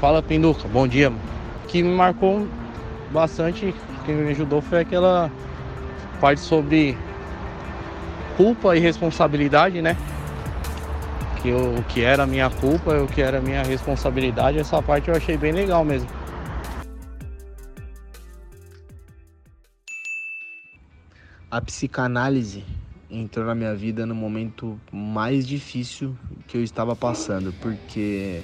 Fala Pinduca, bom dia. O que me marcou bastante, que me ajudou foi aquela parte sobre culpa e responsabilidade, né? Que o que era minha culpa o que era minha responsabilidade, essa parte eu achei bem legal mesmo. A psicanálise entrou na minha vida no momento mais difícil que eu estava passando, porque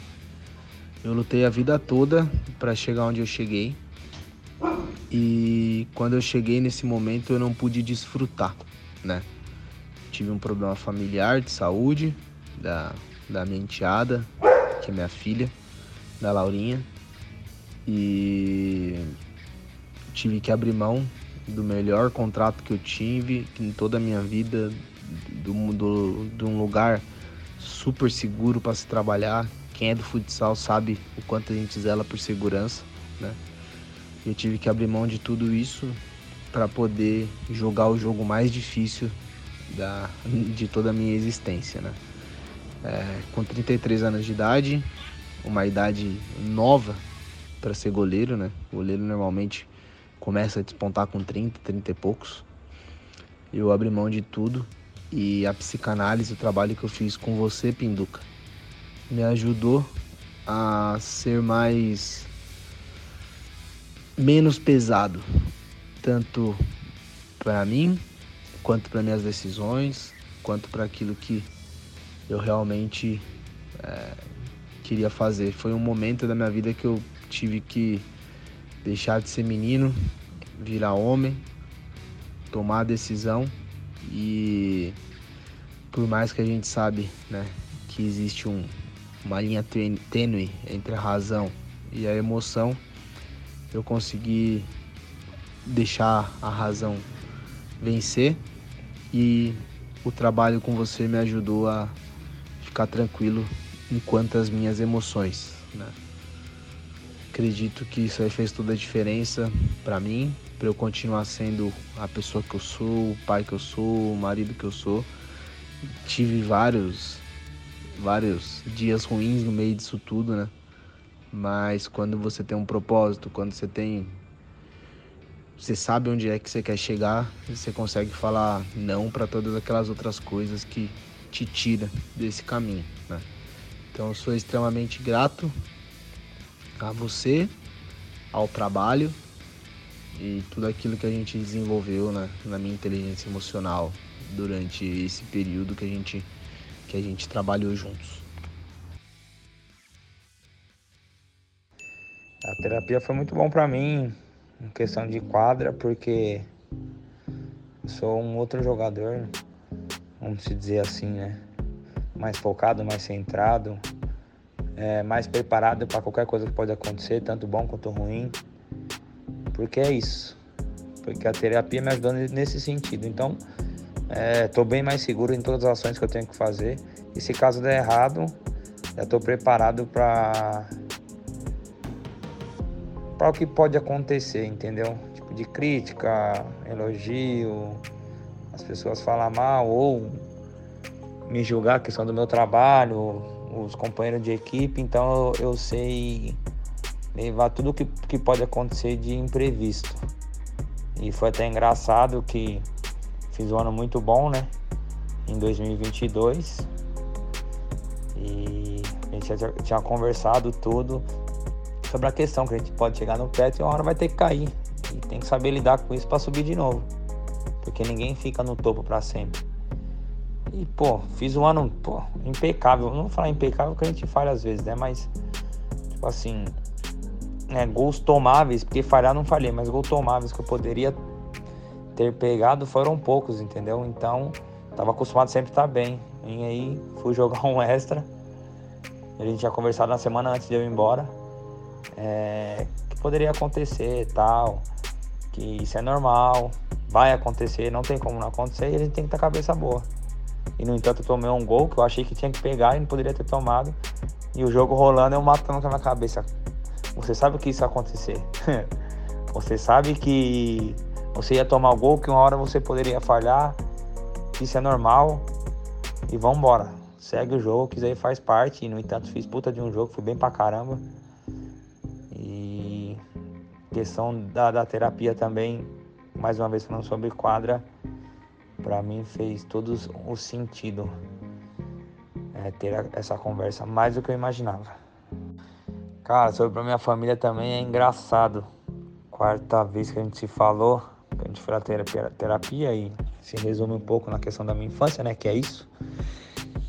eu lutei a vida toda para chegar onde eu cheguei. E quando eu cheguei nesse momento eu não pude desfrutar, né? Tive um problema familiar de saúde da, da minha enteada, que é minha filha, da Laurinha. E tive que abrir mão do melhor contrato que eu tive em toda a minha vida, do, do, de um lugar super seguro para se trabalhar. Quem é do futsal sabe o quanto a gente zela por segurança, né? Eu tive que abrir mão de tudo isso para poder jogar o jogo mais difícil da, de toda a minha existência, né? É, com 33 anos de idade, uma idade nova para ser goleiro, né? O goleiro normalmente começa a despontar com 30, 30 e poucos. Eu abri mão de tudo e a psicanálise, o trabalho que eu fiz com você, Pinduca, me ajudou a ser mais menos pesado, tanto para mim, quanto para minhas decisões, quanto para aquilo que eu realmente é, queria fazer. Foi um momento da minha vida que eu tive que deixar de ser menino, virar homem, tomar a decisão e por mais que a gente sabe, né, que existe um, uma linha tênue entre a razão e a emoção, eu consegui deixar a razão vencer e o trabalho com você me ajudou a ficar tranquilo enquanto as minhas emoções, né? Acredito que isso aí fez toda a diferença para mim, para eu continuar sendo a pessoa que eu sou, o pai que eu sou, o marido que eu sou. Tive vários vários dias ruins no meio disso tudo, né? Mas quando você tem um propósito, quando você tem você sabe onde é que você quer chegar, você consegue falar não para todas aquelas outras coisas que te tira desse caminho, né? Então eu sou extremamente grato a você, ao trabalho e tudo aquilo que a gente desenvolveu na, na minha inteligência emocional durante esse período que a gente, que a gente trabalhou juntos. A terapia foi muito bom para mim, em questão de quadra, porque sou um outro jogador, vamos se dizer assim, né? Mais focado, mais centrado, é, mais preparado para qualquer coisa que pode acontecer, tanto bom quanto ruim. Porque é isso. Porque a terapia me ajudou nesse sentido. Então, estou é, bem mais seguro em todas as ações que eu tenho que fazer. E se caso der errado, já estou preparado para para o que pode acontecer, entendeu? Tipo de crítica, elogio, as pessoas falar mal ou me julgar a questão do meu trabalho, os companheiros de equipe, então eu, sei levar tudo que, que pode acontecer de imprevisto. E foi até engraçado que fiz um ano muito bom, né? Em 2022. E a gente já tinha conversado tudo sobre a questão que a gente pode chegar no teto e uma hora vai ter que cair. E tem que saber lidar com isso para subir de novo. Porque ninguém fica no topo para sempre. E, pô, fiz um ano, pô, impecável. Não vou falar impecável que a gente falha às vezes, né? Mas, tipo assim, né, gols tomáveis, porque falhar não falhei, mas gols tomáveis que eu poderia ter pegado foram poucos, entendeu? Então, tava acostumado sempre estar bem. E aí, fui jogar um extra. A gente tinha conversado na semana antes de eu ir embora. É, que poderia acontecer tal. Que isso é normal, vai acontecer, não tem como não acontecer e a gente tem que ter cabeça boa. E no entanto eu tomei um gol que eu achei que tinha que pegar e não poderia ter tomado. E o jogo rolando, eu matando com a minha cabeça. Você sabe que isso ia acontecer. você sabe que você ia tomar o gol, que uma hora você poderia falhar. Isso é normal. E vambora. Segue o jogo, que isso aí faz parte. E no entanto fiz puta de um jogo, fui bem pra caramba. questão da, da terapia também, mais uma vez falando sobre quadra, para mim fez todo o sentido é, ter essa conversa, mais do que eu imaginava. Cara, sobre a minha família também é engraçado. Quarta vez que a gente se falou, a gente foi na terapia, terapia e se resume um pouco na questão da minha infância, né? Que é isso.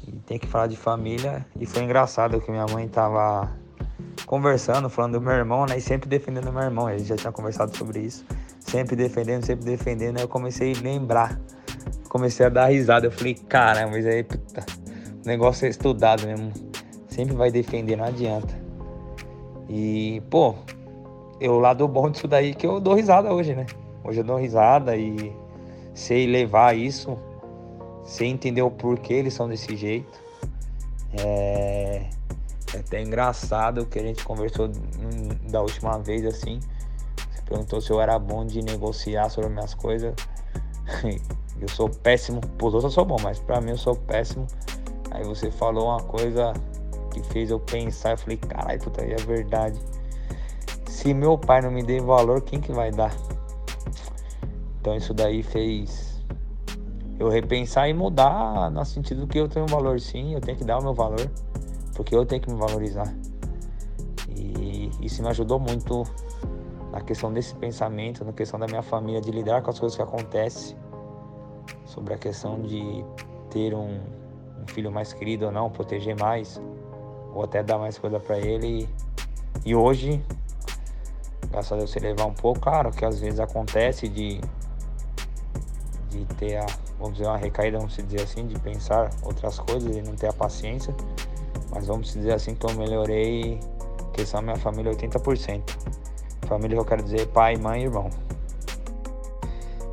E tem que falar de família. E foi engraçado que minha mãe tava conversando, falando do meu irmão, né? E sempre defendendo meu irmão. Gente já tinha conversado sobre isso. Sempre defendendo, sempre defendendo. Aí eu comecei a lembrar. Comecei a dar risada. Eu falei, caramba, mas aí, puta, o negócio é estudado mesmo. Sempre vai defender, não adianta. E, pô, eu, lado bom disso daí é que eu dou risada hoje, né? Hoje eu dou risada e sei levar isso, sei entender o porquê eles são desse jeito. É, é até engraçado que a gente conversou da última vez assim. Você perguntou se eu era bom de negociar sobre minhas coisas. Eu sou péssimo, pros outros eu sou bom, mas pra mim eu sou péssimo. Aí você falou uma coisa que fez eu pensar, eu falei, caralho, puta, é verdade. Se meu pai não me der valor, quem que vai dar? Então isso daí fez eu repensar e mudar no sentido que eu tenho valor sim, eu tenho que dar o meu valor porque eu tenho que me valorizar. E isso me ajudou muito na questão desse pensamento, na questão da minha família, de lidar com as coisas que acontecem, sobre a questão de ter um, um filho mais querido ou não, proteger mais, ou até dar mais coisa para ele. E hoje, graças a Deus, se levar um pouco, claro que às vezes acontece de, de ter a, vamos dizer, uma recaída, vamos dizer assim, de pensar outras coisas e não ter a paciência. Mas vamos dizer assim que eu melhorei questão minha família 80%. Família que eu quero dizer pai, mãe e irmão.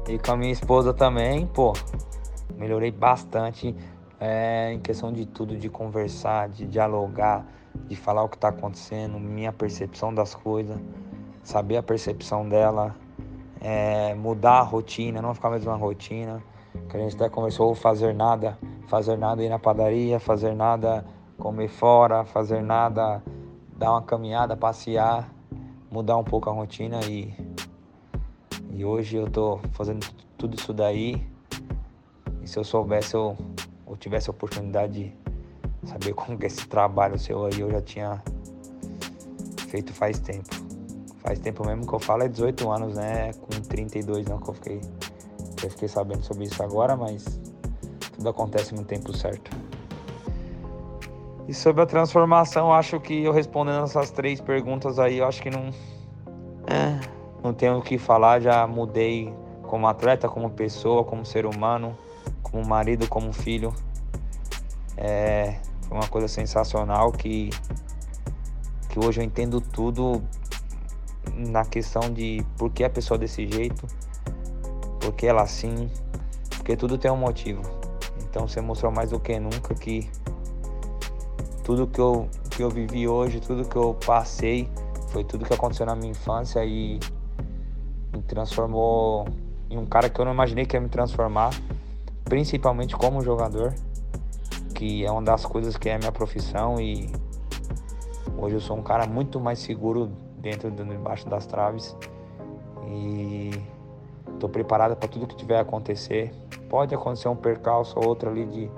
E com a minha esposa também, pô, melhorei bastante é, em questão de tudo, de conversar, de dialogar, de falar o que está acontecendo, minha percepção das coisas, saber a percepção dela, é, mudar a rotina, não ficar mais uma rotina. Que a gente até conversou fazer nada, fazer nada ir na padaria, fazer nada comer fora, fazer nada, dar uma caminhada, passear, mudar um pouco a rotina e, e hoje eu tô fazendo tudo isso daí. E se eu soubesse eu, ou tivesse a oportunidade de saber como que é esse trabalho seu aí, eu já tinha feito faz tempo. Faz tempo mesmo que eu falo é 18 anos, né? Com 32 não que eu fiquei, eu fiquei sabendo sobre isso agora, mas tudo acontece no tempo certo. E sobre a transformação, acho que eu respondendo essas três perguntas aí, eu acho que não. É, não tenho o que falar, já mudei como atleta, como pessoa, como ser humano, como marido, como filho. É, foi uma coisa sensacional que, que hoje eu entendo tudo na questão de por que a pessoa é desse jeito, por que ela assim, porque tudo tem um motivo. Então você mostrou mais do que nunca que tudo que eu, que eu vivi hoje, tudo que eu passei, foi tudo que aconteceu na minha infância e me transformou em um cara que eu não imaginei que ia me transformar, principalmente como jogador, que é uma das coisas que é a minha profissão e hoje eu sou um cara muito mais seguro dentro debaixo das traves e estou preparado para tudo que tiver acontecer. Pode acontecer um percalço ou outro ali de,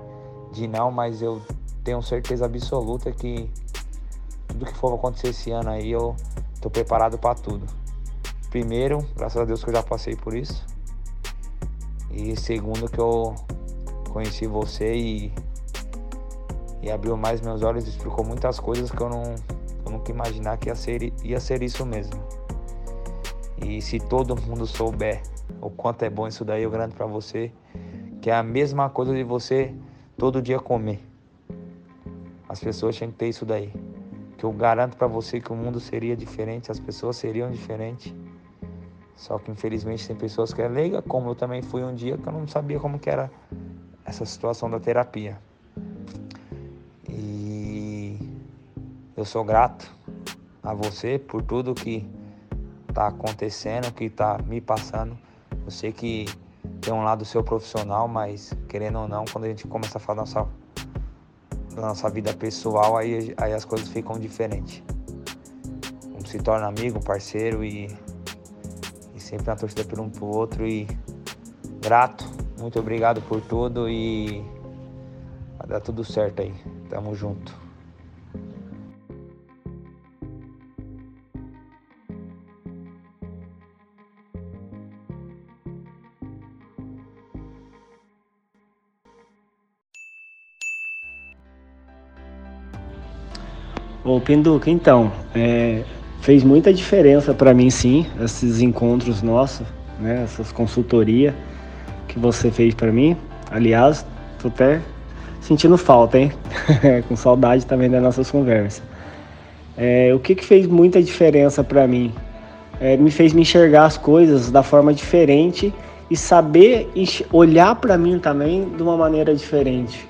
de não, mas eu tenho certeza absoluta que tudo que for acontecer esse ano aí eu tô preparado para tudo. Primeiro, graças a Deus que eu já passei por isso. E segundo que eu conheci você e, e abriu mais meus olhos e explicou muitas coisas que eu não eu nunca imaginar que ia ser, ia ser isso mesmo. E se todo mundo souber o quanto é bom isso daí, eu garanto para você que é a mesma coisa de você todo dia comer. As pessoas tinham que ter isso daí. Que eu garanto para você que o mundo seria diferente, as pessoas seriam diferentes. Só que infelizmente tem pessoas que é leiga, como eu também fui um dia que eu não sabia como que era essa situação da terapia. Eu sou grato a você por tudo que está acontecendo, que está me passando. Eu sei que tem um lado seu profissional, mas querendo ou não, quando a gente começa a falar nossa na nossa vida pessoal, aí, aí as coisas ficam diferentes. Um se torna amigo, parceiro e sempre na torcida por um pro outro e grato. Muito obrigado por tudo e vai dar tudo certo aí. Tamo junto. Ô Pinduca, então, é, fez muita diferença para mim sim, esses encontros nossos, né, essas consultorias que você fez para mim. Aliás, tô até sentindo falta, hein? Com saudade também das nossas conversas. É, o que, que fez muita diferença para mim? É, me fez me enxergar as coisas da forma diferente e saber olhar para mim também de uma maneira diferente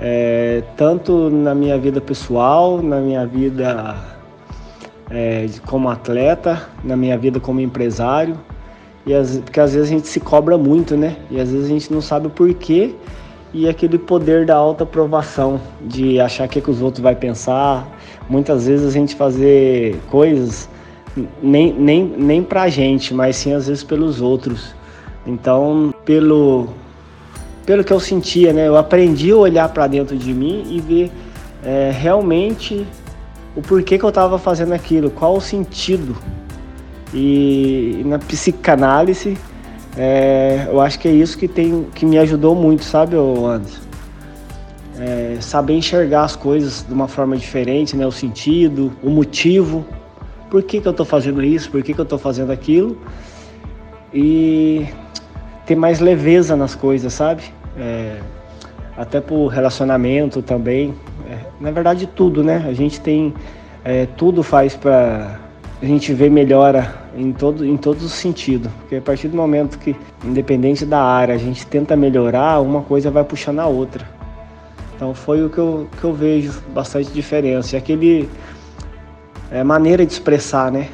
é, tanto na minha vida pessoal, na minha vida é, como atleta, na minha vida como empresário. E as, porque às vezes a gente se cobra muito, né? E às vezes a gente não sabe o porquê e aquele poder da alta aprovação, de achar que, é que os outros vão pensar. Muitas vezes a gente fazer coisas nem, nem, nem pra gente, mas sim às vezes pelos outros. Então, pelo pelo que eu sentia, né? Eu aprendi a olhar para dentro de mim e ver é, realmente o porquê que eu estava fazendo aquilo, qual o sentido. E, na psicanálise, é, eu acho que é isso que, tem, que me ajudou muito, sabe, Anderson? É, saber enxergar as coisas de uma forma diferente, né? O sentido, o motivo, por que, que eu estou fazendo isso, por que, que eu estou fazendo aquilo. E ter mais leveza nas coisas, sabe? É, até por relacionamento também. É, na verdade, tudo, né? A gente tem. É, tudo faz para a gente ver melhora em, todo, em todos os sentidos. Porque a partir do momento que, independente da área, a gente tenta melhorar, uma coisa vai puxando a outra. Então foi o que eu, que eu vejo bastante diferença. E aquele é, maneira de expressar, né?